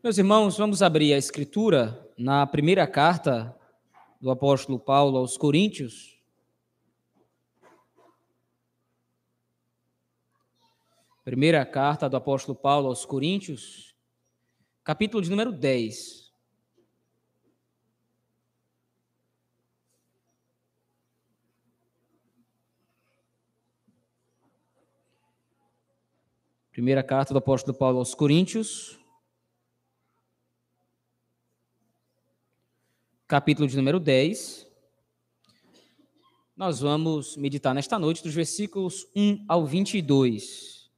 Meus irmãos, vamos abrir a escritura na primeira carta do apóstolo Paulo aos Coríntios. Primeira carta do apóstolo Paulo aos Coríntios, capítulo de número 10. Primeira carta do apóstolo Paulo aos Coríntios, capítulo de número 10. Nós vamos meditar nesta noite dos versículos 1 ao 22.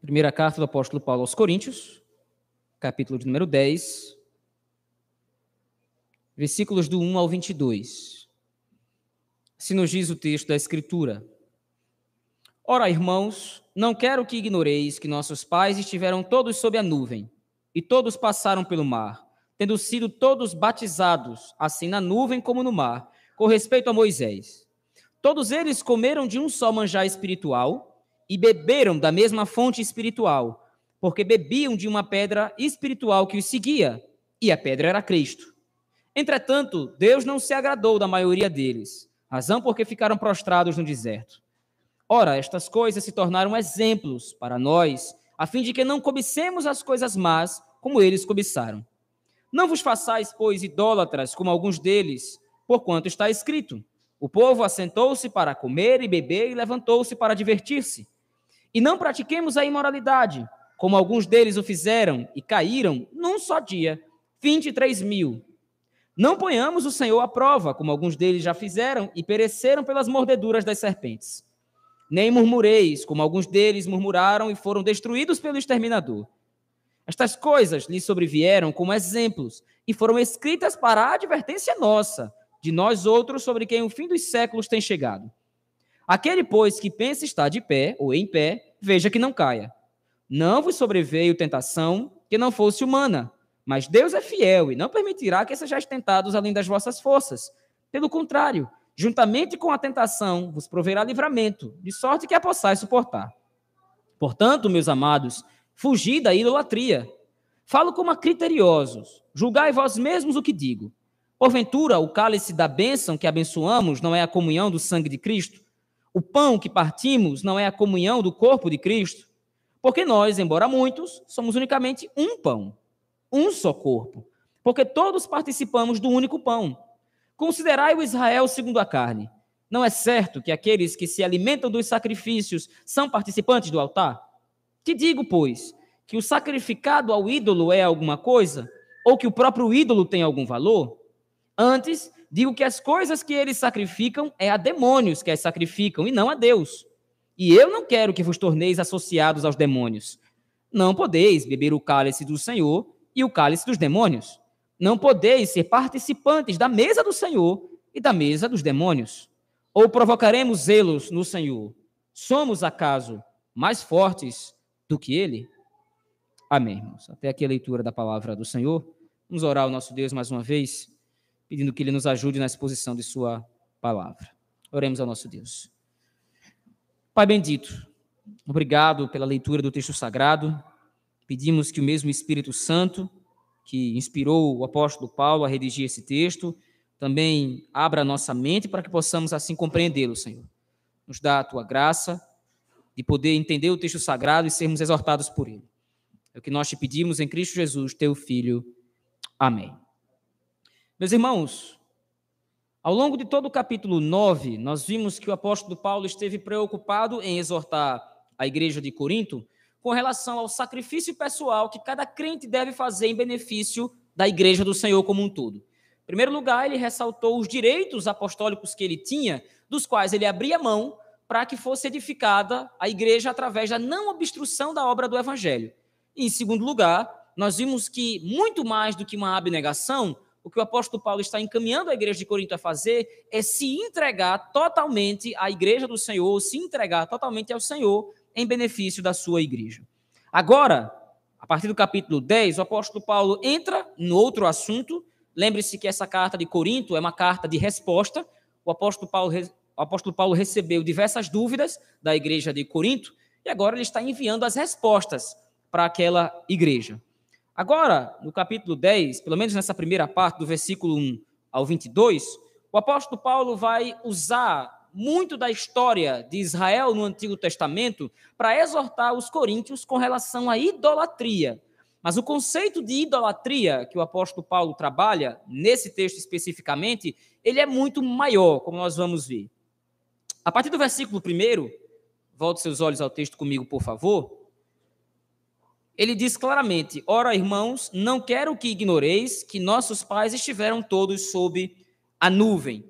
Primeira carta do apóstolo Paulo aos Coríntios, capítulo de número 10, versículos do 1 ao 22. Se nos diz o texto da Escritura. Ora, irmãos, não quero que ignoreis que nossos pais estiveram todos sob a nuvem, e todos passaram pelo mar, tendo sido todos batizados, assim na nuvem como no mar, com respeito a Moisés. Todos eles comeram de um só manjar espiritual e beberam da mesma fonte espiritual, porque bebiam de uma pedra espiritual que os seguia, e a pedra era Cristo. Entretanto, Deus não se agradou da maioria deles, razão porque ficaram prostrados no deserto. Ora, estas coisas se tornaram exemplos para nós, a fim de que não cobicemos as coisas más como eles cobiçaram. Não vos façais, pois, idólatras, como alguns deles, porquanto está escrito: O povo assentou-se para comer e beber e levantou-se para divertir-se. E não pratiquemos a imoralidade, como alguns deles o fizeram e caíram num só dia, 23 mil. Não ponhamos o Senhor à prova, como alguns deles já fizeram e pereceram pelas mordeduras das serpentes. Nem murmureis, como alguns deles murmuraram e foram destruídos pelo exterminador. Estas coisas lhes sobrevieram como exemplos e foram escritas para a advertência nossa, de nós outros sobre quem o fim dos séculos tem chegado. Aquele, pois, que pensa estar de pé ou em pé, veja que não caia. Não vos sobreveio tentação que não fosse humana, mas Deus é fiel e não permitirá que sejais tentados além das vossas forças. Pelo contrário, juntamente com a tentação, vos proverá livramento, de sorte que a possais suportar. Portanto, meus amados, fugi da idolatria. Falo como a criteriosos, julgai vós mesmos o que digo. Porventura, o cálice da bênção que abençoamos não é a comunhão do sangue de Cristo? O pão que partimos não é a comunhão do corpo de Cristo? Porque nós, embora muitos, somos unicamente um pão, um só corpo, porque todos participamos do único pão. Considerai o Israel segundo a carne. Não é certo que aqueles que se alimentam dos sacrifícios são participantes do altar? Que digo, pois, que o sacrificado ao ídolo é alguma coisa? Ou que o próprio ídolo tem algum valor? Antes, digo que as coisas que eles sacrificam é a demônios que as sacrificam e não a Deus. E eu não quero que vos torneis associados aos demônios. Não podeis beber o cálice do Senhor e o cálice dos demônios. Não podeis ser participantes da mesa do Senhor e da mesa dos demônios. Ou provocaremos zelos no Senhor? Somos, acaso, mais fortes do que ele? Amém, irmãos. Até aqui a leitura da palavra do Senhor. Vamos orar ao nosso Deus mais uma vez, pedindo que ele nos ajude na exposição de sua palavra. Oremos ao nosso Deus. Pai bendito, obrigado pela leitura do texto sagrado. Pedimos que o mesmo Espírito Santo que inspirou o apóstolo Paulo a redigir esse texto, também abra a nossa mente para que possamos assim compreendê-lo, Senhor. Nos dá a tua graça de poder entender o texto sagrado e sermos exortados por ele. É o que nós te pedimos em Cristo Jesus, teu Filho. Amém. Meus irmãos, ao longo de todo o capítulo 9, nós vimos que o apóstolo Paulo esteve preocupado em exortar a igreja de Corinto com relação ao sacrifício pessoal que cada crente deve fazer em benefício da igreja do Senhor como um todo. Em primeiro lugar, ele ressaltou os direitos apostólicos que ele tinha, dos quais ele abria mão para que fosse edificada a igreja através da não obstrução da obra do evangelho. E, em segundo lugar, nós vimos que muito mais do que uma abnegação, o que o apóstolo Paulo está encaminhando a igreja de Corinto a fazer é se entregar totalmente à igreja do Senhor, se entregar totalmente ao Senhor em benefício da sua igreja. Agora, a partir do capítulo 10, o apóstolo Paulo entra no outro assunto. Lembre-se que essa carta de Corinto é uma carta de resposta. O apóstolo Paulo o apóstolo Paulo recebeu diversas dúvidas da igreja de Corinto e agora ele está enviando as respostas para aquela igreja. Agora, no capítulo 10, pelo menos nessa primeira parte, do versículo 1 ao 22, o apóstolo Paulo vai usar muito da história de Israel no Antigo Testamento para exortar os coríntios com relação à idolatria. Mas o conceito de idolatria que o apóstolo Paulo trabalha, nesse texto especificamente, ele é muito maior, como nós vamos ver. A partir do versículo 1, volte seus olhos ao texto comigo, por favor ele diz claramente: Ora, irmãos, não quero que ignoreis que nossos pais estiveram todos sob a nuvem.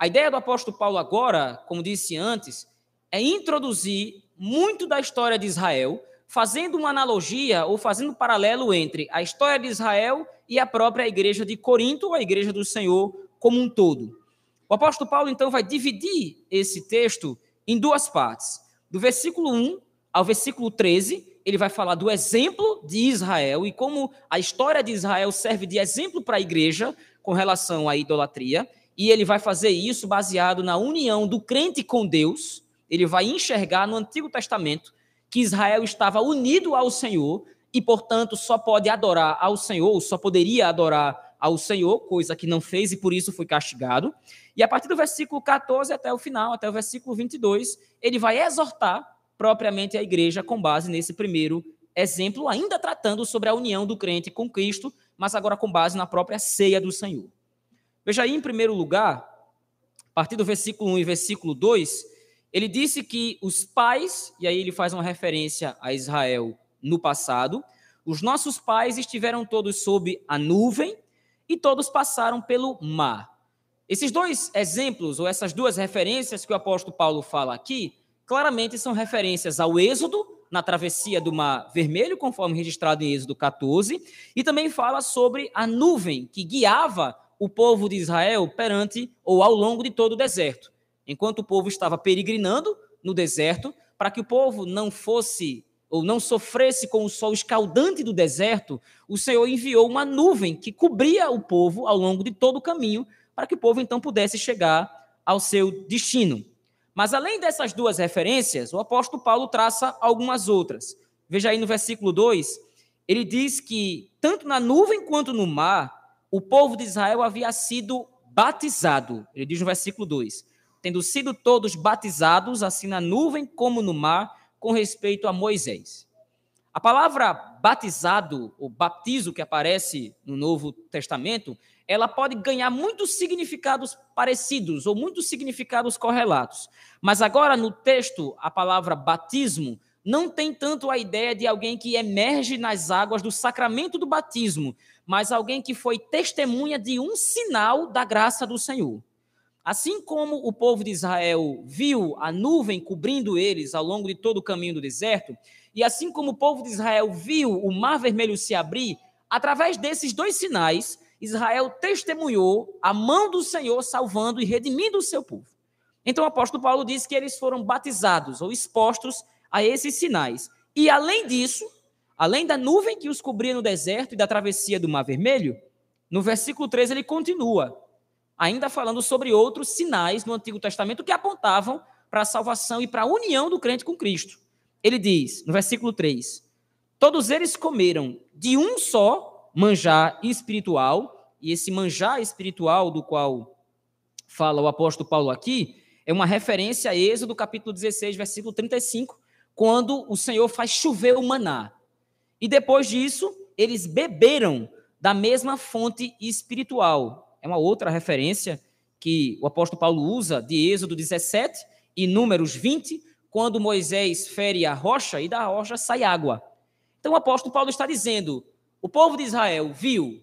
A ideia do apóstolo Paulo agora, como disse antes, é introduzir muito da história de Israel, fazendo uma analogia ou fazendo um paralelo entre a história de Israel e a própria igreja de Corinto, ou a igreja do Senhor como um todo. O apóstolo Paulo então vai dividir esse texto em duas partes. Do versículo 1 ao versículo 13, ele vai falar do exemplo de Israel e como a história de Israel serve de exemplo para a igreja com relação à idolatria. E ele vai fazer isso baseado na união do crente com Deus. Ele vai enxergar no Antigo Testamento que Israel estava unido ao Senhor e, portanto, só pode adorar ao Senhor, só poderia adorar ao Senhor, coisa que não fez e por isso foi castigado. E a partir do versículo 14 até o final, até o versículo 22, ele vai exortar propriamente a igreja com base nesse primeiro exemplo, ainda tratando sobre a união do crente com Cristo, mas agora com base na própria ceia do Senhor. Veja aí, em primeiro lugar, a partir do versículo 1 e versículo 2, ele disse que os pais, e aí ele faz uma referência a Israel no passado, os nossos pais estiveram todos sob a nuvem e todos passaram pelo mar. Esses dois exemplos, ou essas duas referências que o apóstolo Paulo fala aqui, claramente são referências ao Êxodo, na travessia do Mar Vermelho, conforme registrado em Êxodo 14, e também fala sobre a nuvem que guiava o povo de Israel perante ou ao longo de todo o deserto. Enquanto o povo estava peregrinando no deserto, para que o povo não fosse ou não sofresse com o sol escaldante do deserto, o Senhor enviou uma nuvem que cobria o povo ao longo de todo o caminho, para que o povo então pudesse chegar ao seu destino. Mas além dessas duas referências, o apóstolo Paulo traça algumas outras. Veja aí no versículo 2, ele diz que tanto na nuvem quanto no mar, o povo de Israel havia sido batizado. Ele diz no versículo 2: tendo sido todos batizados, assim na nuvem como no mar, com respeito a Moisés. A palavra batizado, ou baptizo que aparece no Novo Testamento, ela pode ganhar muitos significados parecidos ou muitos significados correlatos. Mas agora no texto, a palavra batismo não tem tanto a ideia de alguém que emerge nas águas do sacramento do batismo, mas alguém que foi testemunha de um sinal da graça do Senhor. Assim como o povo de Israel viu a nuvem cobrindo eles ao longo de todo o caminho do deserto, e assim como o povo de Israel viu o mar vermelho se abrir, através desses dois sinais, Israel testemunhou a mão do Senhor salvando e redimindo o seu povo. Então o apóstolo Paulo diz que eles foram batizados ou expostos a esses sinais. E além disso, além da nuvem que os cobria no deserto e da travessia do Mar Vermelho, no versículo 13 ele continua, ainda falando sobre outros sinais no Antigo Testamento que apontavam para a salvação e para a união do crente com Cristo. Ele diz, no versículo 3: Todos eles comeram de um só manjar espiritual, e esse manjar espiritual do qual fala o apóstolo Paulo aqui, é uma referência a Êxodo capítulo 16, versículo 35, quando o Senhor faz chover o maná. E depois disso, eles beberam da mesma fonte espiritual. É uma outra referência que o apóstolo Paulo usa de Êxodo 17 e Números 20, quando Moisés fere a rocha e da rocha sai água. Então o apóstolo Paulo está dizendo: o povo de Israel viu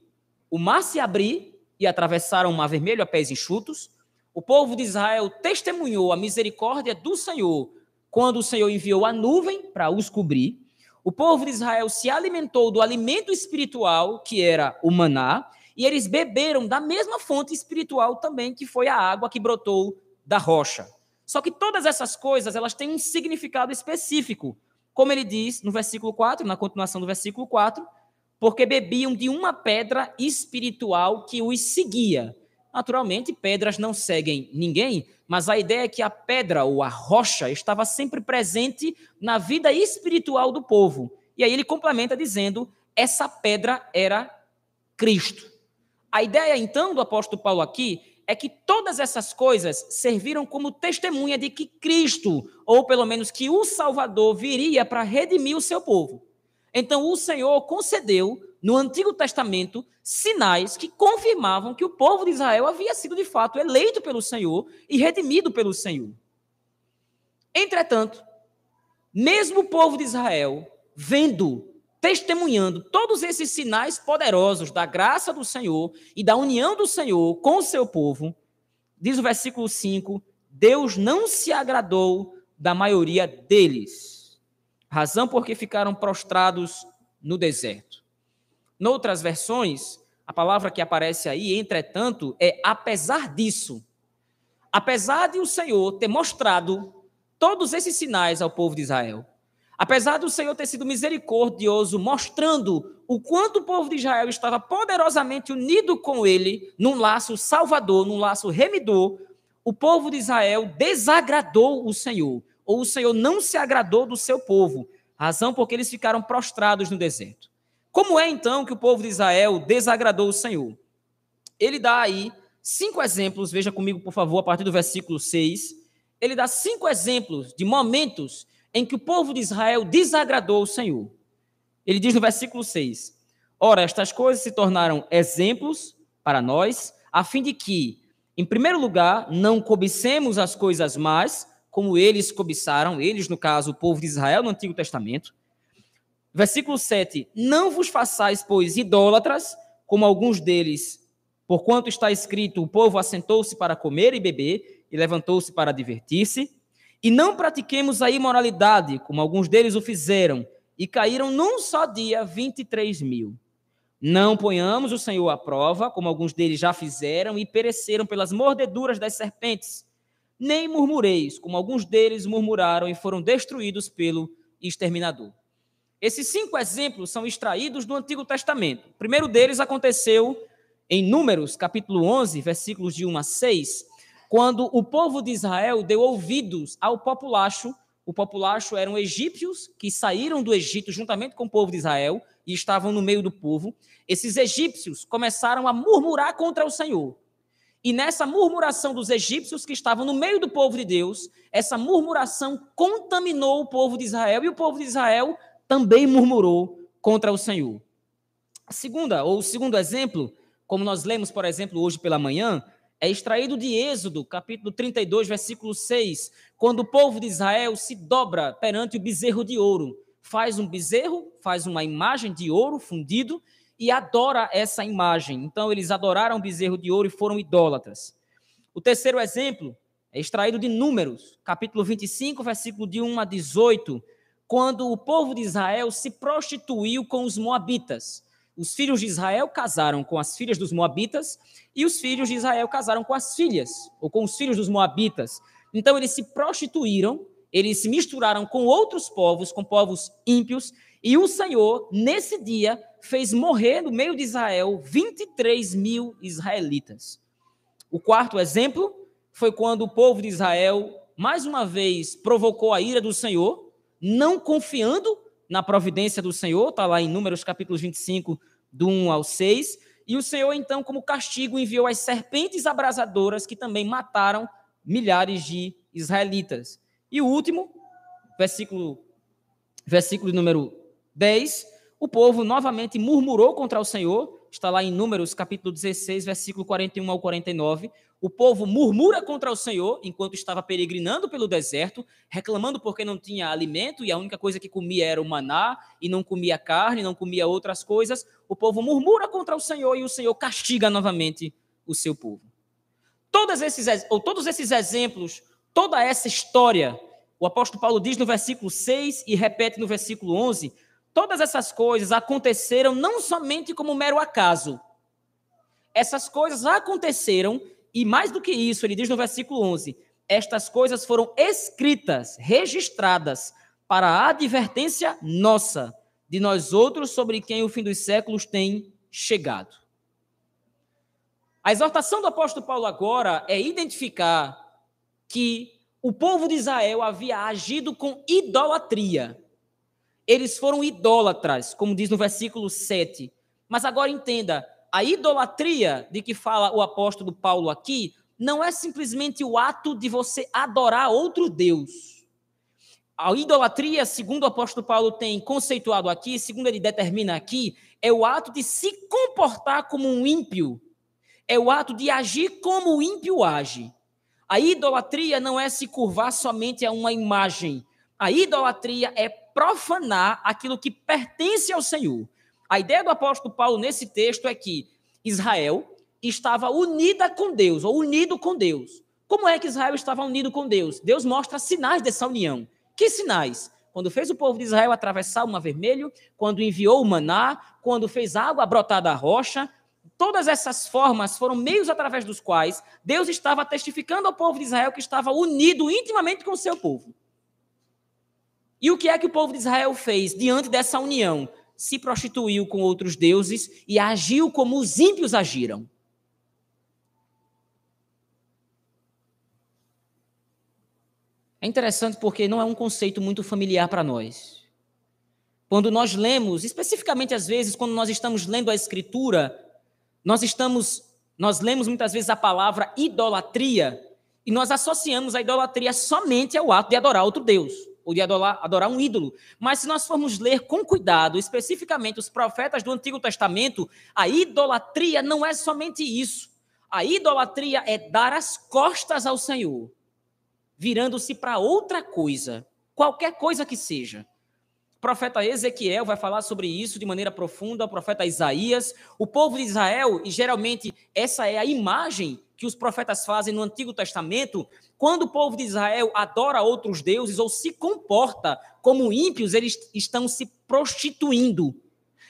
o mar se abrir e atravessaram o mar vermelho a pés enxutos. O povo de Israel testemunhou a misericórdia do Senhor quando o Senhor enviou a nuvem para os cobrir. O povo de Israel se alimentou do alimento espiritual, que era o maná, e eles beberam da mesma fonte espiritual também, que foi a água que brotou da rocha. Só que todas essas coisas, elas têm um significado específico. Como ele diz no versículo 4, na continuação do versículo 4, porque bebiam de uma pedra espiritual que os seguia. Naturalmente, pedras não seguem ninguém, mas a ideia é que a pedra ou a rocha estava sempre presente na vida espiritual do povo. E aí ele complementa dizendo: essa pedra era Cristo. A ideia, então, do apóstolo Paulo aqui é que todas essas coisas serviram como testemunha de que Cristo, ou pelo menos que o Salvador, viria para redimir o seu povo. Então, o Senhor concedeu, no Antigo Testamento, sinais que confirmavam que o povo de Israel havia sido, de fato, eleito pelo Senhor e redimido pelo Senhor. Entretanto, mesmo o povo de Israel, vendo testemunhando todos esses sinais poderosos da graça do Senhor e da união do Senhor com o seu povo, diz o versículo 5: Deus não se agradou da maioria deles, razão porque ficaram prostrados no deserto. Noutras versões, a palavra que aparece aí, entretanto, é apesar disso. Apesar de o Senhor ter mostrado todos esses sinais ao povo de Israel, Apesar do Senhor ter sido misericordioso, mostrando o quanto o povo de Israel estava poderosamente unido com ele, num laço salvador, num laço remidor, o povo de Israel desagradou o Senhor, ou o Senhor não se agradou do seu povo, razão porque eles ficaram prostrados no deserto. Como é então que o povo de Israel desagradou o Senhor? Ele dá aí cinco exemplos, veja comigo, por favor, a partir do versículo 6. Ele dá cinco exemplos de momentos em que o povo de Israel desagradou o Senhor. Ele diz no versículo 6: Ora, estas coisas se tornaram exemplos para nós, a fim de que, em primeiro lugar, não cobicemos as coisas más, como eles cobiçaram, eles, no caso, o povo de Israel no Antigo Testamento. Versículo 7: Não vos façais, pois, idólatras, como alguns deles, porquanto está escrito: o povo assentou-se para comer e beber, e levantou-se para divertir-se. E não pratiquemos a imoralidade, como alguns deles o fizeram, e caíram num só dia 23 mil. Não ponhamos o Senhor à prova, como alguns deles já fizeram, e pereceram pelas mordeduras das serpentes. Nem murmureis, como alguns deles murmuraram e foram destruídos pelo exterminador. Esses cinco exemplos são extraídos do Antigo Testamento. O primeiro deles aconteceu em Números, capítulo 11, versículos de 1 a 6, quando o povo de Israel deu ouvidos ao populacho, o populacho eram egípcios que saíram do Egito juntamente com o povo de Israel e estavam no meio do povo. Esses egípcios começaram a murmurar contra o Senhor. E nessa murmuração dos egípcios que estavam no meio do povo de Deus, essa murmuração contaminou o povo de Israel e o povo de Israel também murmurou contra o Senhor. A segunda, ou o segundo exemplo, como nós lemos, por exemplo, hoje pela manhã, é extraído de Êxodo, capítulo 32, versículo 6, quando o povo de Israel se dobra perante o bezerro de ouro. Faz um bezerro, faz uma imagem de ouro fundido e adora essa imagem. Então, eles adoraram o bezerro de ouro e foram idólatras. O terceiro exemplo é extraído de Números, capítulo 25, versículo de 1 a 18, quando o povo de Israel se prostituiu com os moabitas os filhos de Israel casaram com as filhas dos Moabitas e os filhos de Israel casaram com as filhas, ou com os filhos dos Moabitas. Então eles se prostituíram, eles se misturaram com outros povos, com povos ímpios, e o Senhor, nesse dia, fez morrer no meio de Israel 23 mil israelitas. O quarto exemplo foi quando o povo de Israel, mais uma vez, provocou a ira do Senhor, não confiando na providência do Senhor, está lá em Números capítulos 25, do 1 ao 6. E o Senhor, então, como castigo, enviou as serpentes abrasadoras que também mataram milhares de israelitas. E o último, versículo, versículo número 10, o povo novamente murmurou contra o Senhor, está lá em Números capítulo 16, versículo 41 ao 49. O povo murmura contra o Senhor enquanto estava peregrinando pelo deserto, reclamando porque não tinha alimento e a única coisa que comia era o maná e não comia carne, não comia outras coisas. O povo murmura contra o Senhor e o Senhor castiga novamente o seu povo. Todos esses, ou todos esses exemplos, toda essa história, o apóstolo Paulo diz no versículo 6 e repete no versículo 11, todas essas coisas aconteceram não somente como mero acaso. Essas coisas aconteceram e mais do que isso, ele diz no versículo 11: Estas coisas foram escritas, registradas, para a advertência nossa, de nós outros sobre quem o fim dos séculos tem chegado. A exortação do apóstolo Paulo agora é identificar que o povo de Israel havia agido com idolatria. Eles foram idólatras, como diz no versículo 7. Mas agora entenda, a idolatria de que fala o apóstolo Paulo aqui não é simplesmente o ato de você adorar outro Deus. A idolatria, segundo o apóstolo Paulo tem conceituado aqui, segundo ele determina aqui, é o ato de se comportar como um ímpio. É o ato de agir como o ímpio age. A idolatria não é se curvar somente a uma imagem. A idolatria é profanar aquilo que pertence ao Senhor. A ideia do apóstolo Paulo nesse texto é que Israel estava unida com Deus, ou unido com Deus. Como é que Israel estava unido com Deus? Deus mostra sinais dessa união. Que sinais? Quando fez o povo de Israel atravessar o Mar Vermelho, quando enviou o maná, quando fez água brotar da rocha, todas essas formas foram meios através dos quais Deus estava testificando ao povo de Israel que estava unido intimamente com o seu povo. E o que é que o povo de Israel fez diante dessa união? Se prostituiu com outros deuses e agiu como os ímpios agiram. É interessante porque não é um conceito muito familiar para nós. Quando nós lemos, especificamente às vezes, quando nós estamos lendo a Escritura, nós estamos, nós lemos muitas vezes a palavra idolatria e nós associamos a idolatria somente ao ato de adorar outro Deus ou de adorar, adorar um ídolo. Mas se nós formos ler com cuidado, especificamente os profetas do Antigo Testamento, a idolatria não é somente isso. A idolatria é dar as costas ao Senhor virando-se para outra coisa, qualquer coisa que seja. O profeta Ezequiel vai falar sobre isso de maneira profunda, o profeta Isaías, o povo de Israel, e geralmente essa é a imagem que os profetas fazem no Antigo Testamento, quando o povo de Israel adora outros deuses ou se comporta como ímpios, eles estão se prostituindo.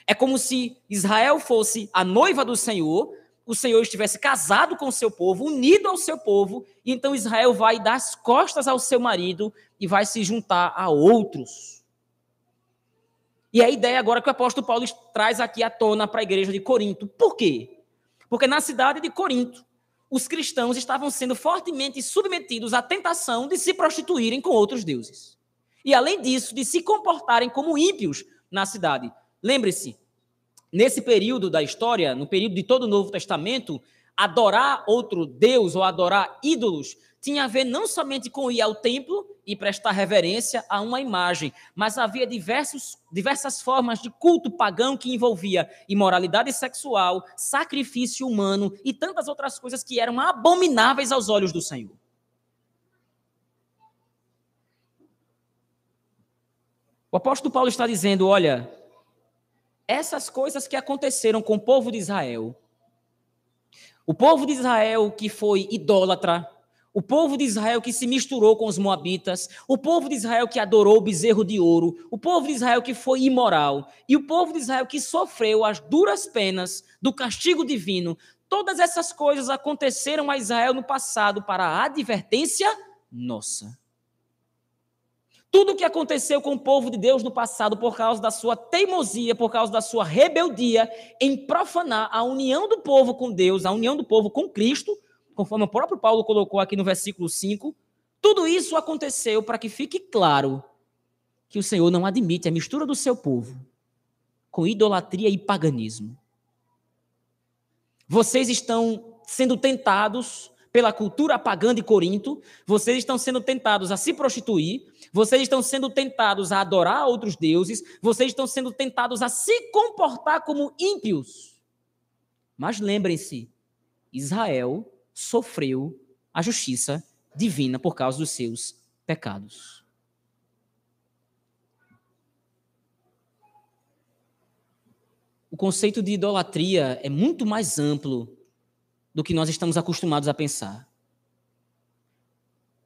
É como se Israel fosse a noiva do Senhor, o Senhor estivesse casado com o seu povo, unido ao seu povo, e então Israel vai dar as costas ao seu marido e vai se juntar a outros. E a ideia agora que o apóstolo Paulo traz aqui à tona para a igreja de Corinto. Por quê? Porque na cidade de Corinto, os cristãos estavam sendo fortemente submetidos à tentação de se prostituírem com outros deuses. E além disso, de se comportarem como ímpios na cidade. Lembre-se, nesse período da história, no período de todo o Novo Testamento, adorar outro Deus ou adorar ídolos tinha a ver não somente com ir ao templo e prestar reverência a uma imagem, mas havia diversos, diversas formas de culto pagão que envolvia imoralidade sexual, sacrifício humano e tantas outras coisas que eram abomináveis aos olhos do Senhor. O apóstolo Paulo está dizendo: olha, essas coisas que aconteceram com o povo de Israel. O povo de Israel que foi idólatra, o povo de Israel que se misturou com os moabitas, o povo de Israel que adorou o bezerro de ouro, o povo de Israel que foi imoral, e o povo de Israel que sofreu as duras penas do castigo divino. Todas essas coisas aconteceram a Israel no passado para a advertência nossa. Tudo o que aconteceu com o povo de Deus no passado por causa da sua teimosia, por causa da sua rebeldia em profanar a união do povo com Deus, a união do povo com Cristo, conforme o próprio Paulo colocou aqui no versículo 5, tudo isso aconteceu para que fique claro que o Senhor não admite a mistura do seu povo com idolatria e paganismo. Vocês estão sendo tentados pela cultura pagã de Corinto, vocês estão sendo tentados a se prostituir, vocês estão sendo tentados a adorar outros deuses, vocês estão sendo tentados a se comportar como ímpios. Mas lembrem-se, Israel sofreu a justiça divina por causa dos seus pecados. O conceito de idolatria é muito mais amplo do que nós estamos acostumados a pensar.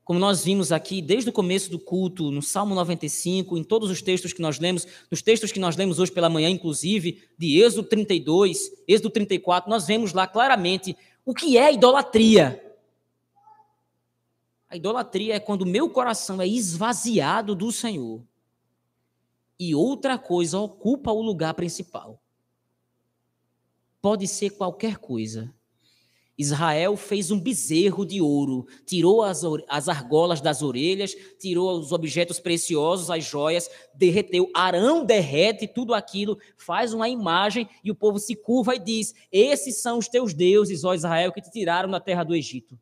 Como nós vimos aqui desde o começo do culto, no Salmo 95, em todos os textos que nós lemos, nos textos que nós lemos hoje pela manhã, inclusive, de Êxodo 32, Êxodo 34, nós vemos lá claramente o que é idolatria. A idolatria é quando o meu coração é esvaziado do Senhor e outra coisa ocupa o lugar principal. Pode ser qualquer coisa, Israel fez um bezerro de ouro, tirou as, as argolas das orelhas, tirou os objetos preciosos, as joias, derreteu. Arão derrete tudo aquilo, faz uma imagem e o povo se curva e diz: Esses são os teus deuses, ó Israel, que te tiraram da terra do Egito.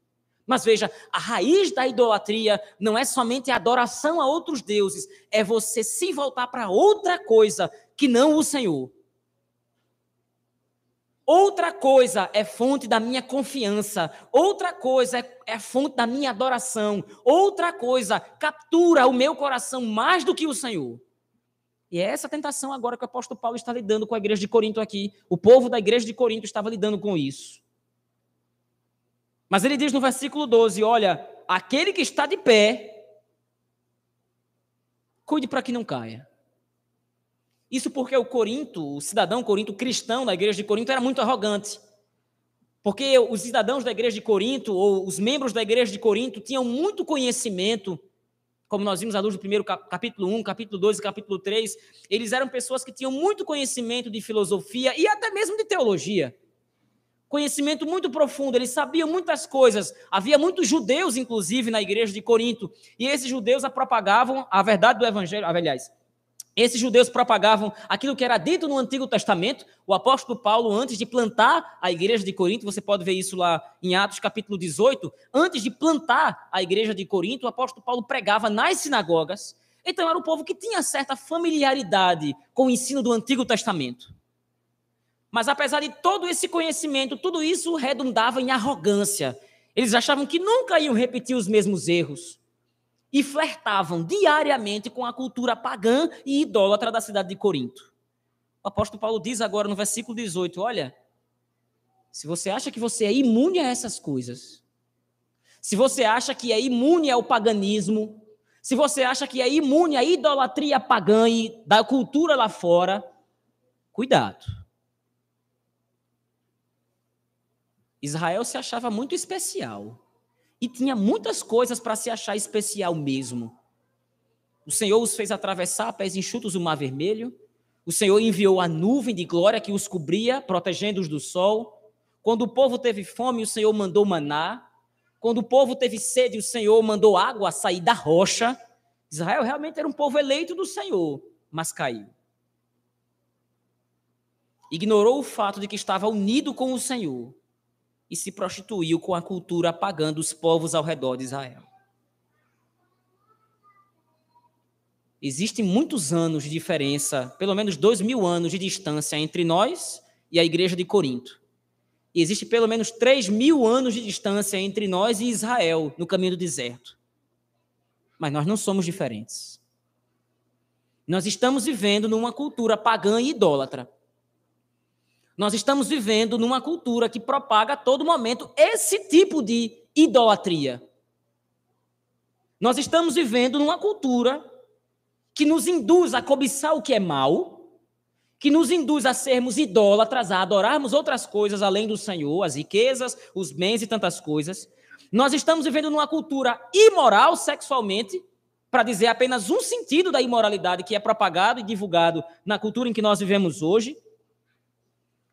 Mas veja, a raiz da idolatria não é somente a adoração a outros deuses, é você se voltar para outra coisa que não o Senhor. Outra coisa é fonte da minha confiança. Outra coisa é, é fonte da minha adoração. Outra coisa captura o meu coração mais do que o Senhor. E é essa tentação agora que o apóstolo Paulo está lidando com a igreja de Corinto aqui. O povo da igreja de Corinto estava lidando com isso. Mas ele diz no versículo 12: Olha, aquele que está de pé, cuide para que não caia. Isso porque o Corinto, o cidadão Corinto cristão da igreja de Corinto era muito arrogante. Porque os cidadãos da igreja de Corinto, ou os membros da igreja de Corinto, tinham muito conhecimento, como nós vimos à luz do primeiro capítulo 1, capítulo 2 e capítulo 3. Eles eram pessoas que tinham muito conhecimento de filosofia e até mesmo de teologia. Conhecimento muito profundo, eles sabiam muitas coisas. Havia muitos judeus, inclusive, na igreja de Corinto, e esses judeus propagavam a verdade do evangelho, aliás, esses judeus propagavam aquilo que era dito no Antigo Testamento. O apóstolo Paulo, antes de plantar a igreja de Corinto, você pode ver isso lá em Atos capítulo 18. Antes de plantar a igreja de Corinto, o apóstolo Paulo pregava nas sinagogas. Então era um povo que tinha certa familiaridade com o ensino do Antigo Testamento. Mas apesar de todo esse conhecimento, tudo isso redundava em arrogância. Eles achavam que nunca iam repetir os mesmos erros e flertavam diariamente com a cultura pagã e idólatra da cidade de Corinto. O apóstolo Paulo diz agora no versículo 18: Olha, se você acha que você é imune a essas coisas, se você acha que é imune ao paganismo, se você acha que é imune à idolatria pagã e da cultura lá fora, cuidado. Israel se achava muito especial e tinha muitas coisas para se achar especial mesmo. O Senhor os fez atravessar a pés enxutos o mar vermelho. O Senhor enviou a nuvem de glória que os cobria, protegendo-os do sol. Quando o povo teve fome, o Senhor mandou maná. Quando o povo teve sede, o Senhor mandou água sair da rocha. Israel realmente era um povo eleito do Senhor, mas caiu. Ignorou o fato de que estava unido com o Senhor e se prostituiu com a cultura pagã dos povos ao redor de Israel. Existem muitos anos de diferença, pelo menos dois mil anos de distância entre nós e a igreja de Corinto. E existe pelo menos três mil anos de distância entre nós e Israel no caminho do deserto. Mas nós não somos diferentes. Nós estamos vivendo numa cultura pagã e idólatra. Nós estamos vivendo numa cultura que propaga a todo momento esse tipo de idolatria. Nós estamos vivendo numa cultura que nos induz a cobiçar o que é mal, que nos induz a sermos idólatras, a adorarmos outras coisas além do Senhor, as riquezas, os bens e tantas coisas. Nós estamos vivendo numa cultura imoral sexualmente, para dizer apenas um sentido da imoralidade que é propagado e divulgado na cultura em que nós vivemos hoje.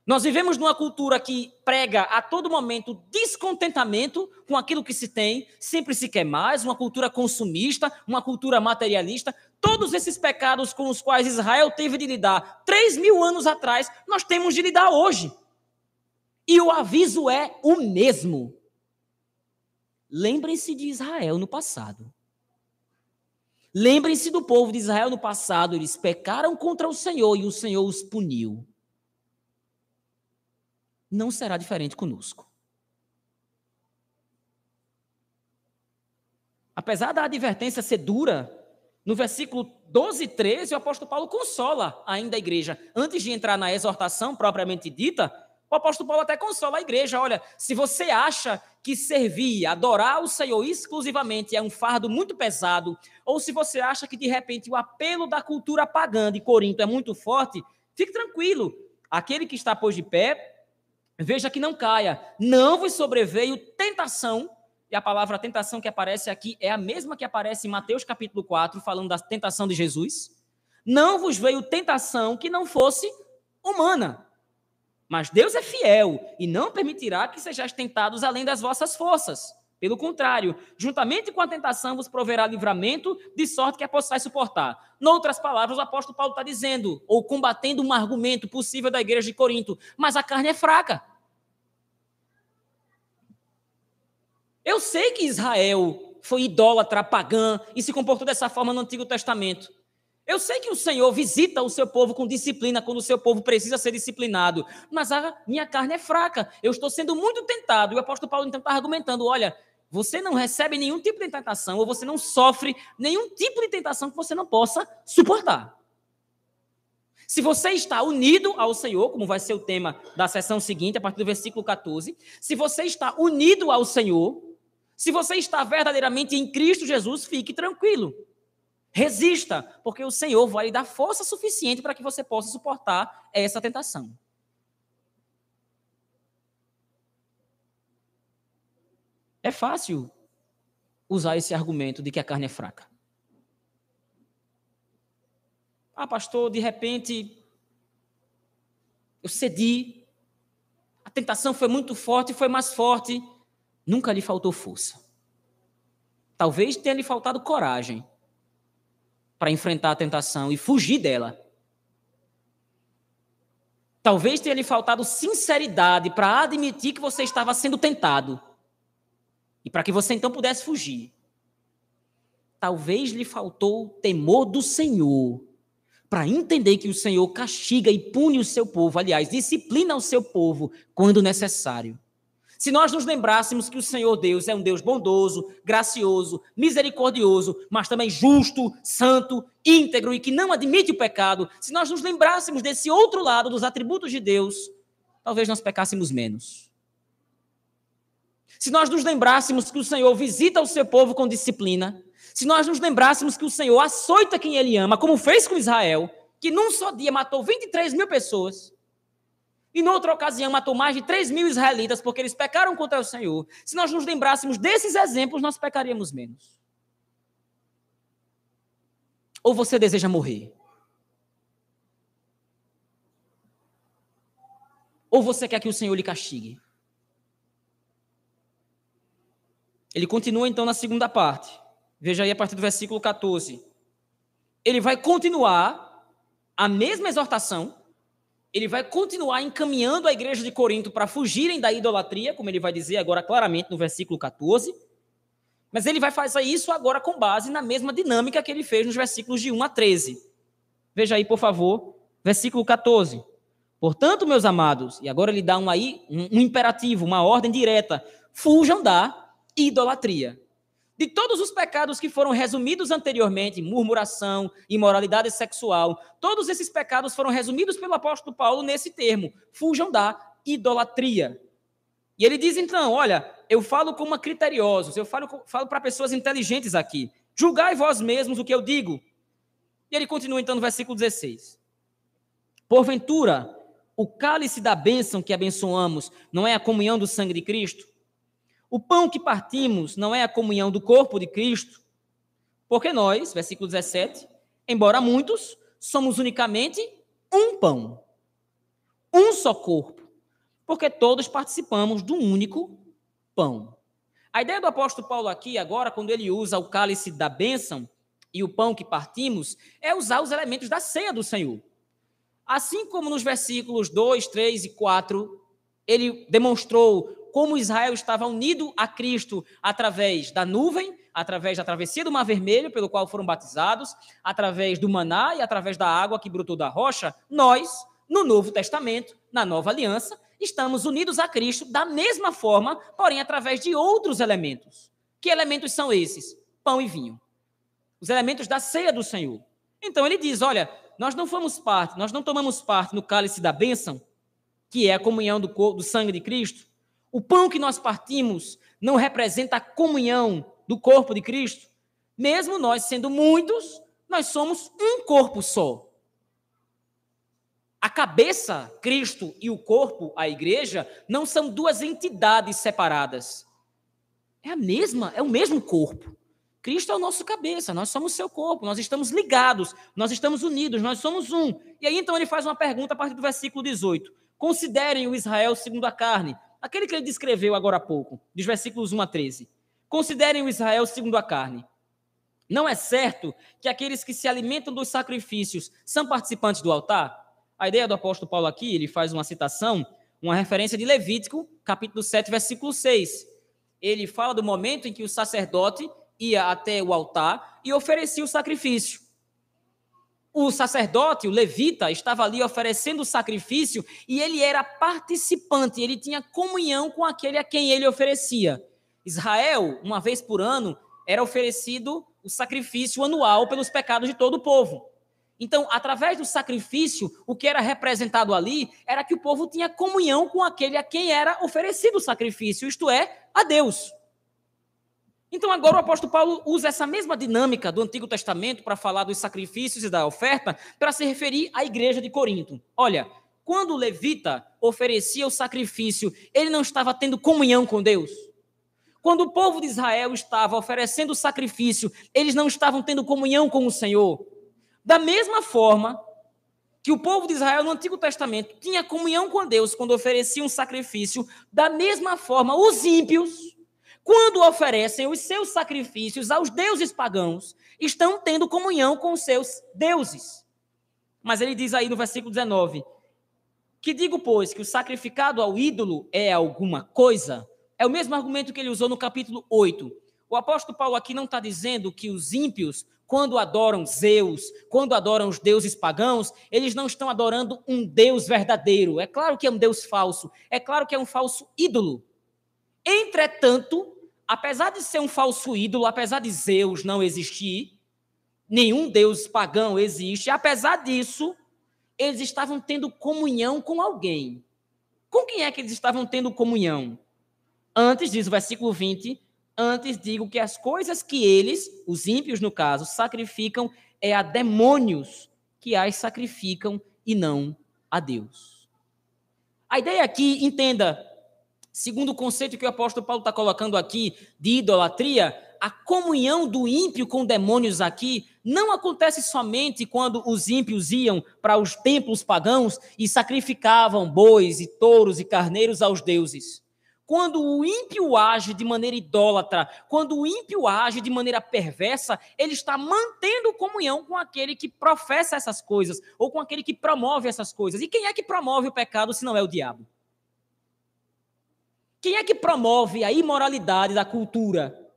Nós vivemos numa cultura que prega a todo momento descontentamento com aquilo que se tem, sempre se quer mais, uma cultura consumista, uma cultura materialista. Todos esses pecados com os quais Israel teve de lidar três mil anos atrás, nós temos de lidar hoje. E o aviso é o mesmo. Lembrem-se de Israel no passado. Lembrem-se do povo de Israel no passado. Eles pecaram contra o Senhor e o Senhor os puniu não será diferente conosco. Apesar da advertência ser dura, no versículo 12 e 13, o apóstolo Paulo consola ainda a igreja. Antes de entrar na exortação propriamente dita, o apóstolo Paulo até consola a igreja. Olha, se você acha que servir, adorar o Senhor exclusivamente é um fardo muito pesado, ou se você acha que de repente o apelo da cultura pagã de Corinto é muito forte, fique tranquilo. Aquele que está pois de pé, Veja que não caia. Não vos sobreveio tentação. E a palavra tentação que aparece aqui é a mesma que aparece em Mateus capítulo 4, falando da tentação de Jesus. Não vos veio tentação que não fosse humana. Mas Deus é fiel e não permitirá que sejais tentados além das vossas forças. Pelo contrário, juntamente com a tentação vos proverá livramento, de sorte que a possais suportar. Noutras palavras, o apóstolo Paulo está dizendo, ou combatendo um argumento possível da igreja de Corinto, mas a carne é fraca. Eu sei que Israel foi idólatra, pagã e se comportou dessa forma no Antigo Testamento. Eu sei que o Senhor visita o seu povo com disciplina quando o seu povo precisa ser disciplinado, mas a minha carne é fraca. Eu estou sendo muito tentado. E o apóstolo Paulo então está argumentando: olha, você não recebe nenhum tipo de tentação, ou você não sofre nenhum tipo de tentação que você não possa suportar. Se você está unido ao Senhor, como vai ser o tema da sessão seguinte, a partir do versículo 14, se você está unido ao Senhor, se você está verdadeiramente em Cristo Jesus, fique tranquilo. Resista, porque o Senhor vai lhe dar força suficiente para que você possa suportar essa tentação. É fácil usar esse argumento de que a carne é fraca. Ah, pastor, de repente eu cedi, a tentação foi muito forte, foi mais forte, nunca lhe faltou força. Talvez tenha lhe faltado coragem para enfrentar a tentação e fugir dela. Talvez tenha lhe faltado sinceridade para admitir que você estava sendo tentado. E para que você então pudesse fugir. Talvez lhe faltou temor do Senhor, para entender que o Senhor castiga e pune o seu povo, aliás, disciplina o seu povo quando necessário. Se nós nos lembrássemos que o Senhor Deus é um Deus bondoso, gracioso, misericordioso, mas também justo, santo, íntegro e que não admite o pecado, se nós nos lembrássemos desse outro lado dos atributos de Deus, talvez nós pecássemos menos. Se nós nos lembrássemos que o Senhor visita o seu povo com disciplina, se nós nos lembrássemos que o Senhor açoita quem ele ama, como fez com Israel, que num só dia matou 23 mil pessoas, e noutra ocasião matou mais de 3 mil israelitas porque eles pecaram contra o Senhor, se nós nos lembrássemos desses exemplos, nós pecaríamos menos. Ou você deseja morrer? Ou você quer que o Senhor lhe castigue? Ele continua então na segunda parte. Veja aí a partir do versículo 14. Ele vai continuar a mesma exortação, ele vai continuar encaminhando a igreja de Corinto para fugirem da idolatria, como ele vai dizer agora claramente no versículo 14. Mas ele vai fazer isso agora com base na mesma dinâmica que ele fez nos versículos de 1 a 13. Veja aí, por favor, versículo 14. Portanto, meus amados, e agora ele dá um aí um, imperativo, uma ordem direta: fujam da idolatria. De todos os pecados que foram resumidos anteriormente, murmuração, imoralidade sexual, todos esses pecados foram resumidos pelo apóstolo Paulo nesse termo: fujam da idolatria. E ele diz então: olha, eu falo como criteriosos, eu falo, falo para pessoas inteligentes aqui. Julgai vós mesmos o que eu digo. E ele continua então no versículo 16: Porventura, o cálice da bênção que abençoamos não é a comunhão do sangue de Cristo? O pão que partimos não é a comunhão do corpo de Cristo, porque nós, versículo 17, embora muitos, somos unicamente um pão, um só corpo, porque todos participamos do único pão. A ideia do apóstolo Paulo aqui, agora, quando ele usa o cálice da bênção e o pão que partimos, é usar os elementos da ceia do Senhor. Assim como nos versículos 2, 3 e 4, ele demonstrou como Israel estava unido a Cristo através da nuvem, através da travessia do Mar Vermelho, pelo qual foram batizados, através do maná e através da água que brotou da rocha, nós, no Novo Testamento, na Nova Aliança, estamos unidos a Cristo da mesma forma, porém através de outros elementos. Que elementos são esses? Pão e vinho. Os elementos da ceia do Senhor. Então ele diz: olha, nós não fomos parte, nós não tomamos parte no cálice da bênção, que é a comunhão do, do sangue de Cristo, o pão que nós partimos não representa a comunhão do corpo de Cristo? Mesmo nós sendo muitos, nós somos um corpo só. A cabeça, Cristo, e o corpo, a igreja, não são duas entidades separadas. É a mesma, é o mesmo corpo. Cristo é o nosso cabeça, nós somos seu corpo, nós estamos ligados, nós estamos unidos, nós somos um. E aí então ele faz uma pergunta a partir do versículo 18. Considerem o Israel segundo a carne, aquele que ele descreveu agora há pouco, dos versículos 1 a 13. Considerem o Israel segundo a carne. Não é certo que aqueles que se alimentam dos sacrifícios são participantes do altar? A ideia do apóstolo Paulo aqui, ele faz uma citação, uma referência de Levítico, capítulo 7, versículo 6. Ele fala do momento em que o sacerdote ia até o altar e oferecia o sacrifício. O sacerdote, o levita, estava ali oferecendo o sacrifício e ele era participante, ele tinha comunhão com aquele a quem ele oferecia. Israel, uma vez por ano, era oferecido o sacrifício anual pelos pecados de todo o povo. Então, através do sacrifício, o que era representado ali era que o povo tinha comunhão com aquele a quem era oferecido o sacrifício, isto é, a Deus. Então, agora o apóstolo Paulo usa essa mesma dinâmica do Antigo Testamento para falar dos sacrifícios e da oferta, para se referir à igreja de Corinto. Olha, quando o levita oferecia o sacrifício, ele não estava tendo comunhão com Deus. Quando o povo de Israel estava oferecendo o sacrifício, eles não estavam tendo comunhão com o Senhor. Da mesma forma que o povo de Israel no Antigo Testamento tinha comunhão com Deus quando oferecia um sacrifício, da mesma forma os ímpios, quando oferecem os seus sacrifícios aos deuses pagãos, estão tendo comunhão com os seus deuses. Mas ele diz aí no versículo 19: Que digo, pois, que o sacrificado ao ídolo é alguma coisa? É o mesmo argumento que ele usou no capítulo 8. O apóstolo Paulo aqui não está dizendo que os ímpios quando adoram Zeus, quando adoram os deuses pagãos, eles não estão adorando um Deus verdadeiro. É claro que é um Deus falso, é claro que é um falso ídolo. Entretanto, apesar de ser um falso ídolo, apesar de Zeus não existir, nenhum Deus pagão existe, apesar disso, eles estavam tendo comunhão com alguém. Com quem é que eles estavam tendo comunhão? Antes, diz o versículo 20, Antes digo que as coisas que eles, os ímpios no caso, sacrificam é a demônios que as sacrificam e não a Deus. A ideia aqui, entenda, segundo o conceito que o apóstolo Paulo está colocando aqui de idolatria, a comunhão do ímpio com demônios aqui não acontece somente quando os ímpios iam para os templos pagãos e sacrificavam bois e touros e carneiros aos deuses. Quando o ímpio age de maneira idólatra, quando o ímpio age de maneira perversa, ele está mantendo comunhão com aquele que professa essas coisas, ou com aquele que promove essas coisas. E quem é que promove o pecado se não é o diabo? Quem é que promove a imoralidade da cultura?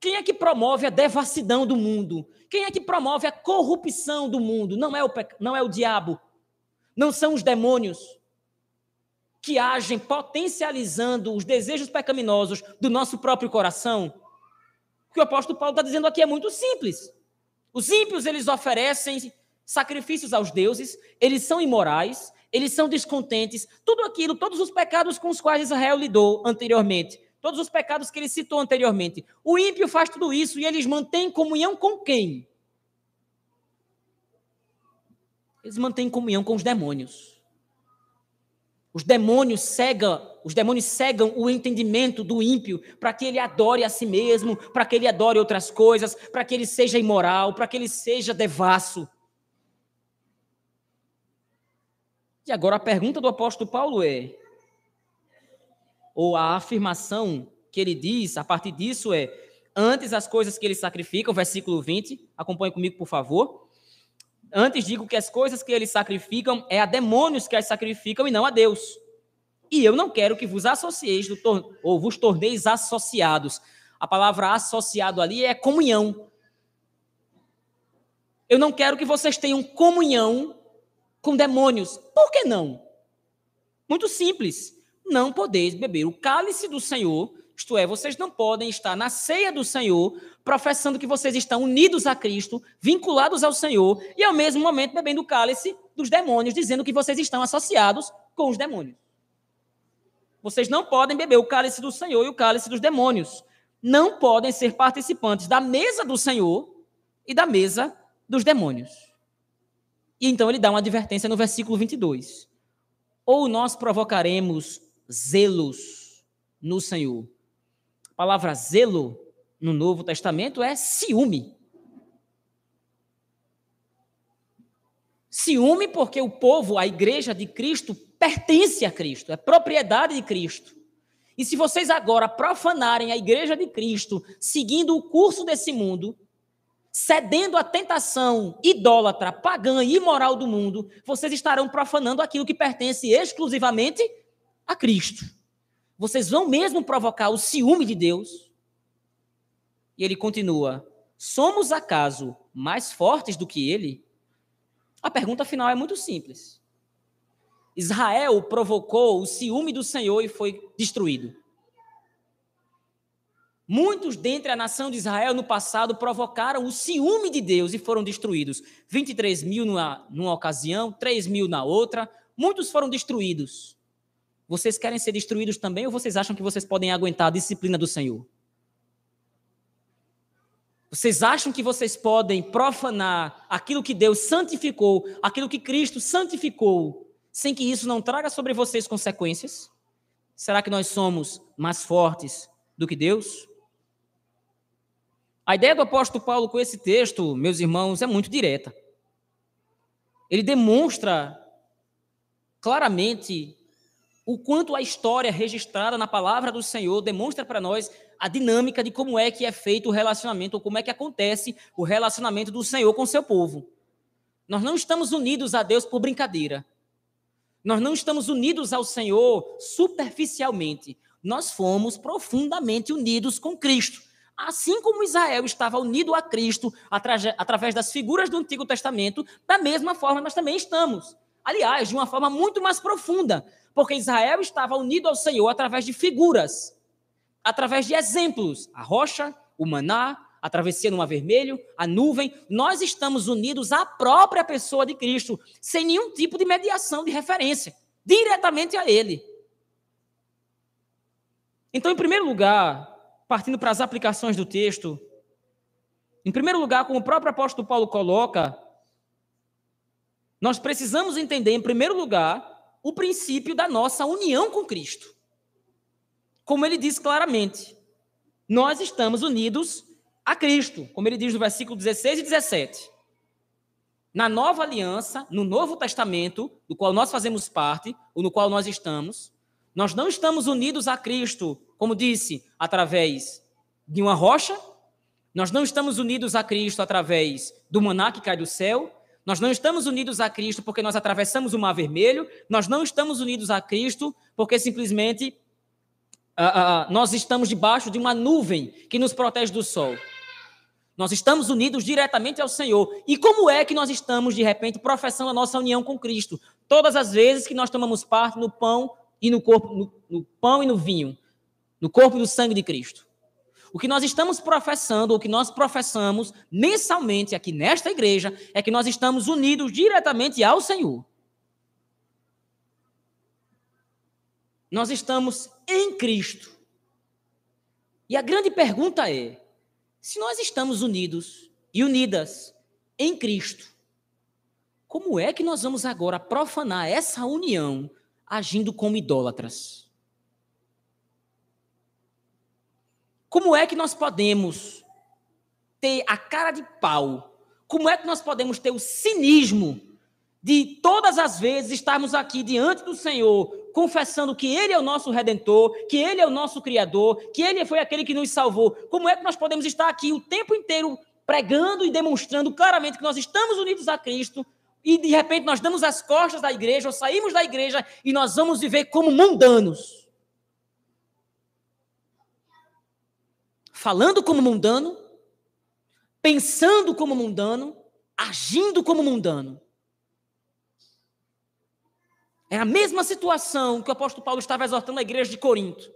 Quem é que promove a devassidão do mundo? Quem é que promove a corrupção do mundo? Não é o, não é o diabo, não são os demônios que agem potencializando os desejos pecaminosos do nosso próprio coração? O que o apóstolo Paulo está dizendo aqui é muito simples. Os ímpios, eles oferecem sacrifícios aos deuses, eles são imorais, eles são descontentes, tudo aquilo, todos os pecados com os quais Israel lidou anteriormente, todos os pecados que ele citou anteriormente. O ímpio faz tudo isso e eles mantêm comunhão com quem? Eles mantêm comunhão com os demônios. Os demônios cegam, os demônios cegam o entendimento do ímpio para que ele adore a si mesmo, para que ele adore outras coisas, para que ele seja imoral, para que ele seja devasso. E agora a pergunta do apóstolo Paulo é: ou a afirmação que ele diz a partir disso é: antes as coisas que ele sacrifica, o versículo 20, acompanhe comigo, por favor. Antes digo que as coisas que eles sacrificam é a demônios que as sacrificam e não a Deus. E eu não quero que vos associeis ou vos torneis associados. A palavra associado ali é comunhão. Eu não quero que vocês tenham comunhão com demônios. Por que não? Muito simples. Não podeis beber o cálice do Senhor isto é, vocês não podem estar na ceia do Senhor professando que vocês estão unidos a Cristo, vinculados ao Senhor, e ao mesmo momento bebendo o cálice dos demônios, dizendo que vocês estão associados com os demônios. Vocês não podem beber o cálice do Senhor e o cálice dos demônios. Não podem ser participantes da mesa do Senhor e da mesa dos demônios. E então ele dá uma advertência no versículo 22. Ou nós provocaremos zelos no Senhor, palavra zelo no Novo Testamento é ciúme. Ciúme porque o povo, a igreja de Cristo, pertence a Cristo, é propriedade de Cristo. E se vocês agora profanarem a igreja de Cristo, seguindo o curso desse mundo, cedendo à tentação idólatra, pagã e imoral do mundo, vocês estarão profanando aquilo que pertence exclusivamente a Cristo. Vocês vão mesmo provocar o ciúme de Deus? E ele continua: Somos acaso mais fortes do que ele? A pergunta final é muito simples. Israel provocou o ciúme do Senhor e foi destruído. Muitos dentre a nação de Israel no passado provocaram o ciúme de Deus e foram destruídos. 23 mil numa, numa ocasião, 3 mil na outra. Muitos foram destruídos. Vocês querem ser destruídos também ou vocês acham que vocês podem aguentar a disciplina do Senhor? Vocês acham que vocês podem profanar aquilo que Deus santificou, aquilo que Cristo santificou, sem que isso não traga sobre vocês consequências? Será que nós somos mais fortes do que Deus? A ideia do apóstolo Paulo com esse texto, meus irmãos, é muito direta. Ele demonstra claramente o quanto a história registrada na palavra do Senhor demonstra para nós a dinâmica de como é que é feito o relacionamento, ou como é que acontece o relacionamento do Senhor com seu povo. Nós não estamos unidos a Deus por brincadeira. Nós não estamos unidos ao Senhor superficialmente. Nós fomos profundamente unidos com Cristo. Assim como Israel estava unido a Cristo através das figuras do Antigo Testamento, da mesma forma nós também estamos. Aliás, de uma forma muito mais profunda, porque Israel estava unido ao Senhor através de figuras, através de exemplos, a rocha, o maná, a travessia no mar vermelho, a nuvem, nós estamos unidos à própria pessoa de Cristo, sem nenhum tipo de mediação de referência, diretamente a Ele. Então, em primeiro lugar, partindo para as aplicações do texto, em primeiro lugar, como o próprio apóstolo Paulo coloca, nós precisamos entender, em primeiro lugar, o princípio da nossa união com Cristo. Como ele diz claramente, nós estamos unidos a Cristo, como ele diz no versículo 16 e 17. Na nova aliança, no Novo Testamento, do qual nós fazemos parte, ou no qual nós estamos, nós não estamos unidos a Cristo, como disse, através de uma rocha, nós não estamos unidos a Cristo através do maná que cai do céu, nós não estamos unidos a Cristo porque nós atravessamos o Mar Vermelho, nós não estamos unidos a Cristo porque simplesmente uh, uh, nós estamos debaixo de uma nuvem que nos protege do sol. Nós estamos unidos diretamente ao Senhor. E como é que nós estamos, de repente, professando a nossa união com Cristo? Todas as vezes que nós tomamos parte no pão e no corpo, no, no pão e no vinho, no corpo e no sangue de Cristo. O que nós estamos professando, o que nós professamos mensalmente aqui nesta igreja, é que nós estamos unidos diretamente ao Senhor. Nós estamos em Cristo. E a grande pergunta é: se nós estamos unidos e unidas em Cristo, como é que nós vamos agora profanar essa união agindo como idólatras? Como é que nós podemos ter a cara de pau? Como é que nós podemos ter o cinismo de todas as vezes estarmos aqui diante do Senhor, confessando que Ele é o nosso redentor, que Ele é o nosso Criador, que Ele foi aquele que nos salvou. Como é que nós podemos estar aqui o tempo inteiro pregando e demonstrando claramente que nós estamos unidos a Cristo e de repente nós damos as costas da igreja, ou saímos da igreja e nós vamos viver como mundanos? Falando como mundano, pensando como mundano, agindo como mundano. É a mesma situação que o apóstolo Paulo estava exortando a igreja de Corinto.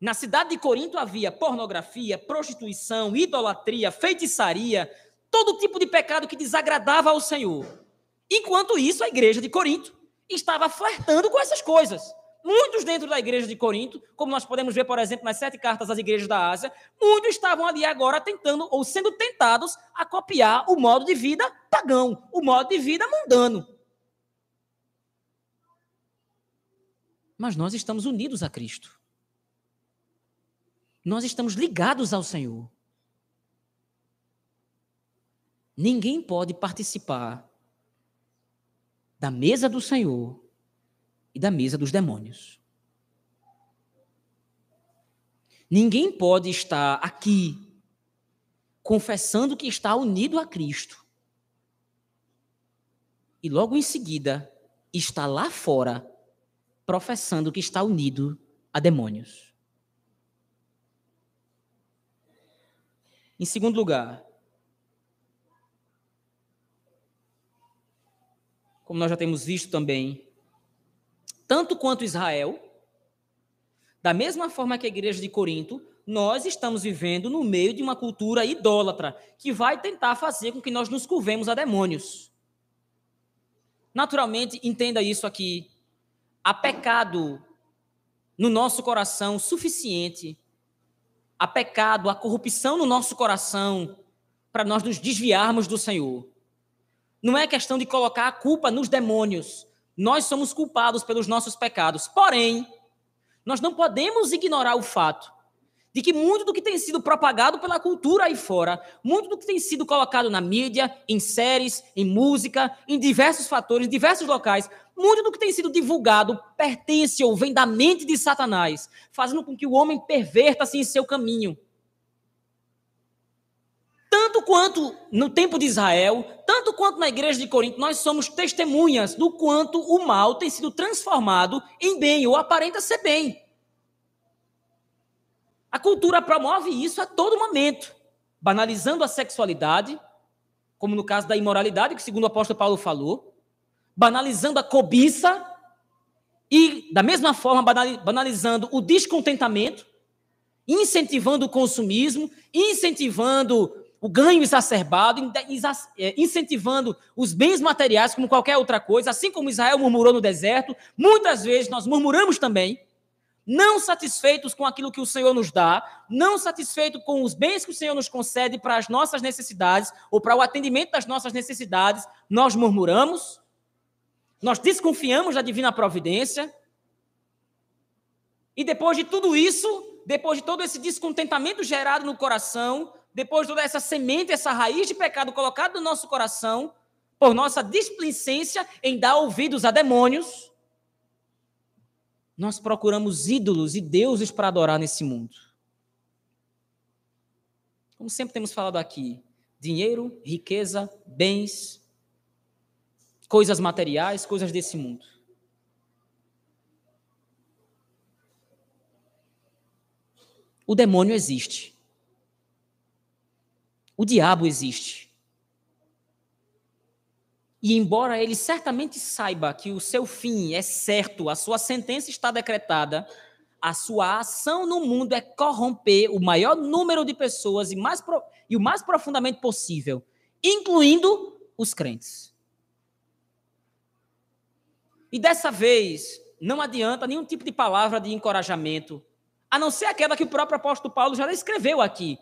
Na cidade de Corinto havia pornografia, prostituição, idolatria, feitiçaria, todo tipo de pecado que desagradava ao Senhor. Enquanto isso, a igreja de Corinto estava flertando com essas coisas. Muitos dentro da igreja de Corinto, como nós podemos ver, por exemplo, nas sete cartas às igrejas da Ásia, muitos estavam ali agora tentando ou sendo tentados a copiar o modo de vida pagão, o modo de vida mundano. Mas nós estamos unidos a Cristo. Nós estamos ligados ao Senhor. Ninguém pode participar da mesa do Senhor e da mesa dos demônios. Ninguém pode estar aqui confessando que está unido a Cristo e logo em seguida está lá fora professando que está unido a demônios. Em segundo lugar, como nós já temos visto também, tanto quanto Israel, da mesma forma que a igreja de Corinto, nós estamos vivendo no meio de uma cultura idólatra que vai tentar fazer com que nós nos curvemos a demônios. Naturalmente, entenda isso aqui. Há pecado no nosso coração suficiente, há pecado, há corrupção no nosso coração para nós nos desviarmos do Senhor. Não é questão de colocar a culpa nos demônios. Nós somos culpados pelos nossos pecados. Porém, nós não podemos ignorar o fato de que muito do que tem sido propagado pela cultura aí fora, muito do que tem sido colocado na mídia, em séries, em música, em diversos fatores, em diversos locais, muito do que tem sido divulgado pertence ou vem da mente de Satanás, fazendo com que o homem perverta-se em seu caminho. Tanto quanto no tempo de Israel, tanto quanto na igreja de Corinto, nós somos testemunhas do quanto o mal tem sido transformado em bem, ou aparenta ser bem. A cultura promove isso a todo momento, banalizando a sexualidade, como no caso da imoralidade, que segundo o apóstolo Paulo falou, banalizando a cobiça e, da mesma forma, banalizando o descontentamento, incentivando o consumismo, incentivando o ganho exacerbado, é, incentivando os bens materiais como qualquer outra coisa, assim como Israel murmurou no deserto, muitas vezes nós murmuramos também não satisfeitos com aquilo que o Senhor nos dá, não satisfeitos com os bens que o Senhor nos concede para as nossas necessidades ou para o atendimento das nossas necessidades, nós murmuramos, nós desconfiamos da divina providência. E depois de tudo isso, depois de todo esse descontentamento gerado no coração, depois de toda essa semente, essa raiz de pecado colocada no nosso coração, por nossa displicência em dar ouvidos a demônios, nós procuramos ídolos e deuses para adorar nesse mundo. Como sempre temos falado aqui, dinheiro, riqueza, bens, coisas materiais, coisas desse mundo. O demônio existe. O diabo existe. E embora ele certamente saiba que o seu fim é certo, a sua sentença está decretada, a sua ação no mundo é corromper o maior número de pessoas e, mais pro, e o mais profundamente possível, incluindo os crentes. E dessa vez, não adianta nenhum tipo de palavra de encorajamento, a não ser aquela que o próprio apóstolo Paulo já escreveu aqui.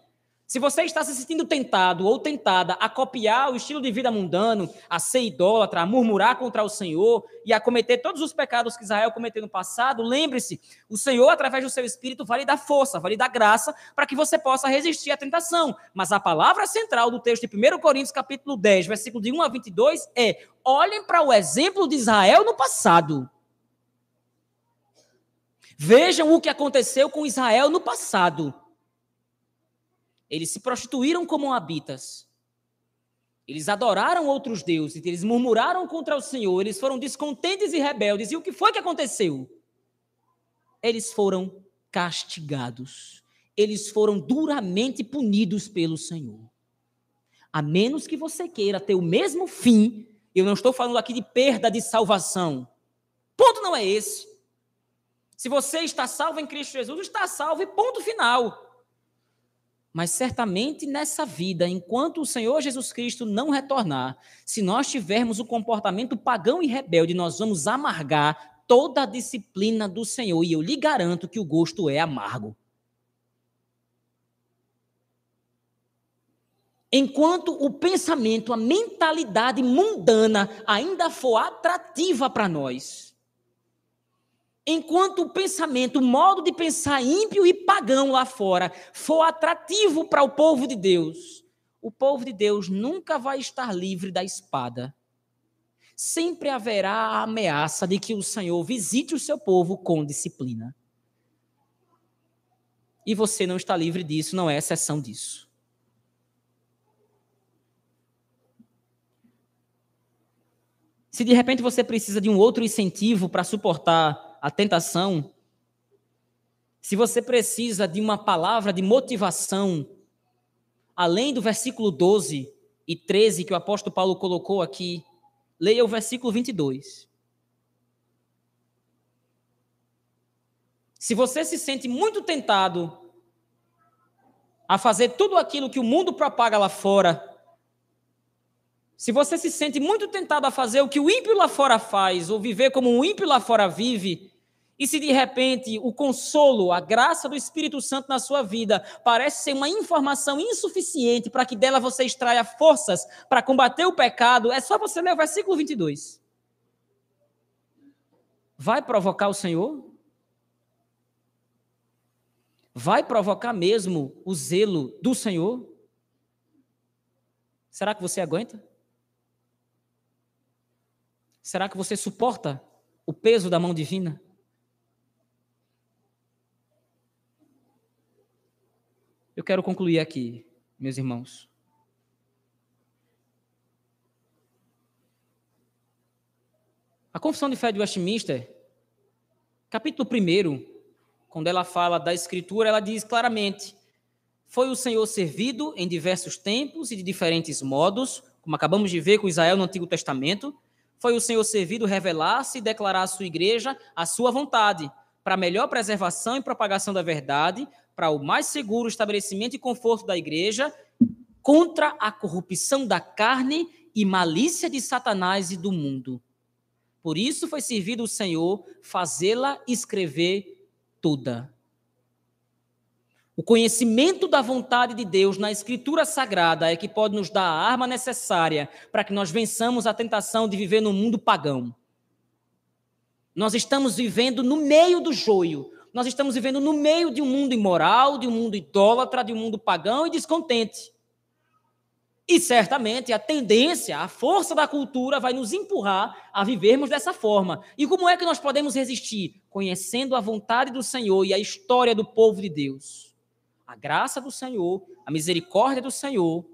Se você está se sentindo tentado ou tentada a copiar o estilo de vida mundano, a ser idólatra, a murmurar contra o Senhor e a cometer todos os pecados que Israel cometeu no passado, lembre-se, o Senhor, através do seu Espírito, vai lhe dar força, vai lhe dar graça para que você possa resistir à tentação. Mas a palavra central do texto de 1 Coríntios, capítulo 10, versículo de 1 a 22 é: olhem para o exemplo de Israel no passado. Vejam o que aconteceu com Israel no passado. Eles se prostituíram como habitas. Eles adoraram outros deuses, eles murmuraram contra o Senhor, eles foram descontentes e rebeldes. E o que foi que aconteceu? Eles foram castigados. Eles foram duramente punidos pelo Senhor. A menos que você queira ter o mesmo fim, eu não estou falando aqui de perda de salvação. Ponto não é esse. Se você está salvo em Cristo Jesus, está salvo e ponto final. Mas certamente nessa vida, enquanto o Senhor Jesus Cristo não retornar, se nós tivermos o comportamento pagão e rebelde, nós vamos amargar toda a disciplina do Senhor. E eu lhe garanto que o gosto é amargo. Enquanto o pensamento, a mentalidade mundana ainda for atrativa para nós, Enquanto o pensamento, o modo de pensar ímpio e pagão lá fora for atrativo para o povo de Deus, o povo de Deus nunca vai estar livre da espada. sempre haverá a ameaça de que o Senhor visite o seu povo com disciplina. E você não está livre disso, não é exceção disso. Se de repente você precisa de um outro incentivo para suportar a tentação, se você precisa de uma palavra de motivação, além do versículo 12 e 13 que o apóstolo Paulo colocou aqui, leia o versículo 22. Se você se sente muito tentado a fazer tudo aquilo que o mundo propaga lá fora, se você se sente muito tentado a fazer o que o ímpio lá fora faz, ou viver como o ímpio lá fora vive, e se de repente o consolo, a graça do Espírito Santo na sua vida parece ser uma informação insuficiente para que dela você extraia forças para combater o pecado, é só você ler o versículo 22. Vai provocar o Senhor? Vai provocar mesmo o zelo do Senhor? Será que você aguenta? Será que você suporta o peso da mão divina? Eu quero concluir aqui, meus irmãos. A Confissão de Fé de Westminster, capítulo 1, quando ela fala da Escritura, ela diz claramente: Foi o Senhor servido em diversos tempos e de diferentes modos, como acabamos de ver com Israel no Antigo Testamento, foi o Senhor servido revelar-se e declarar à sua igreja a sua vontade, para melhor preservação e propagação da verdade, para o mais seguro estabelecimento e conforto da igreja, contra a corrupção da carne e malícia de Satanás e do mundo. Por isso foi servido o Senhor fazê-la escrever toda. O conhecimento da vontade de Deus na Escritura Sagrada é que pode nos dar a arma necessária para que nós vençamos a tentação de viver no mundo pagão. Nós estamos vivendo no meio do joio. Nós estamos vivendo no meio de um mundo imoral, de um mundo idólatra, de um mundo pagão e descontente. E certamente a tendência, a força da cultura vai nos empurrar a vivermos dessa forma. E como é que nós podemos resistir? Conhecendo a vontade do Senhor e a história do povo de Deus a graça do Senhor, a misericórdia do Senhor,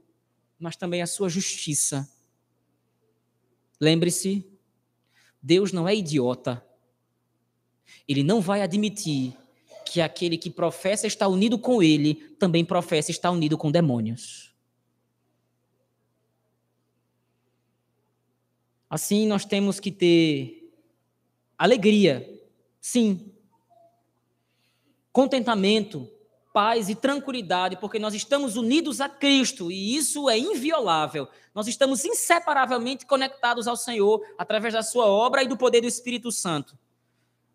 mas também a sua justiça. Lembre-se, Deus não é idiota. Ele não vai admitir que aquele que professa estar unido com ele também professa estar unido com demônios. Assim, nós temos que ter alegria, sim, contentamento, paz e tranquilidade, porque nós estamos unidos a Cristo e isso é inviolável. Nós estamos inseparavelmente conectados ao Senhor através da Sua obra e do poder do Espírito Santo.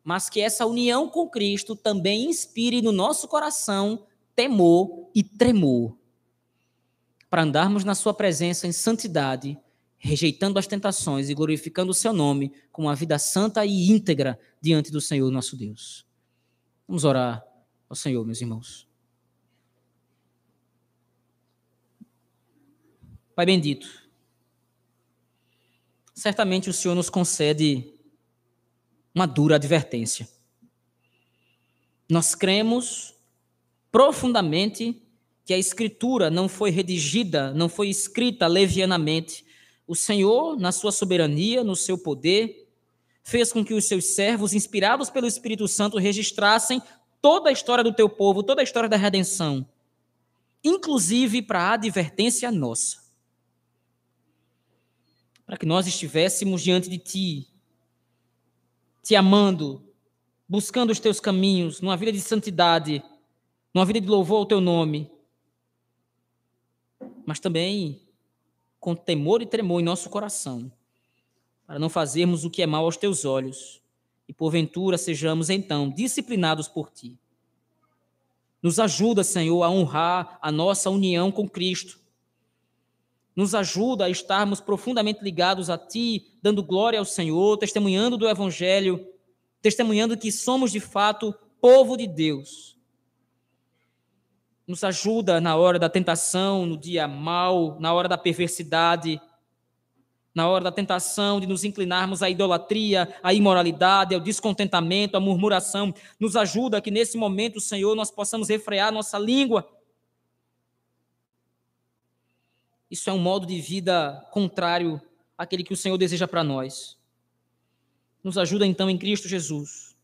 Mas que essa união com Cristo também inspire no nosso coração temor e tremor, para andarmos na Sua presença em santidade, rejeitando as tentações e glorificando o Seu nome com uma vida santa e íntegra diante do Senhor nosso Deus. Vamos orar ao Senhor, meus irmãos. Pai bendito, certamente o Senhor nos concede uma dura advertência. Nós cremos profundamente que a Escritura não foi redigida, não foi escrita levianamente. O Senhor, na sua soberania, no seu poder, fez com que os seus servos, inspirados pelo Espírito Santo, registrassem toda a história do teu povo, toda a história da redenção, inclusive para a advertência nossa para que nós estivéssemos diante de Ti, te amando, buscando os Teus caminhos, numa vida de santidade, numa vida de louvor ao Teu nome, mas também com temor e tremor em nosso coração, para não fazermos o que é mal aos Teus olhos e porventura sejamos então disciplinados por Ti. Nos ajuda, Senhor, a honrar a nossa união com Cristo nos ajuda a estarmos profundamente ligados a Ti, dando glória ao Senhor, testemunhando do Evangelho, testemunhando que somos de fato povo de Deus. Nos ajuda na hora da tentação, no dia mal, na hora da perversidade, na hora da tentação de nos inclinarmos à idolatria, à imoralidade, ao descontentamento, à murmuração. Nos ajuda que nesse momento, Senhor, nós possamos refrear nossa língua. Isso é um modo de vida contrário àquele que o Senhor deseja para nós. Nos ajuda então em Cristo Jesus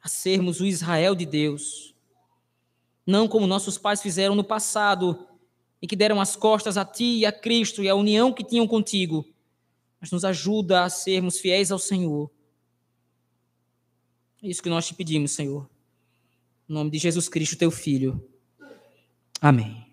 a sermos o Israel de Deus, não como nossos pais fizeram no passado, e que deram as costas a Ti e a Cristo e a união que tinham contigo, mas nos ajuda a sermos fiéis ao Senhor. É isso que nós te pedimos, Senhor. Em nome de Jesus Cristo, Teu Filho. Amém.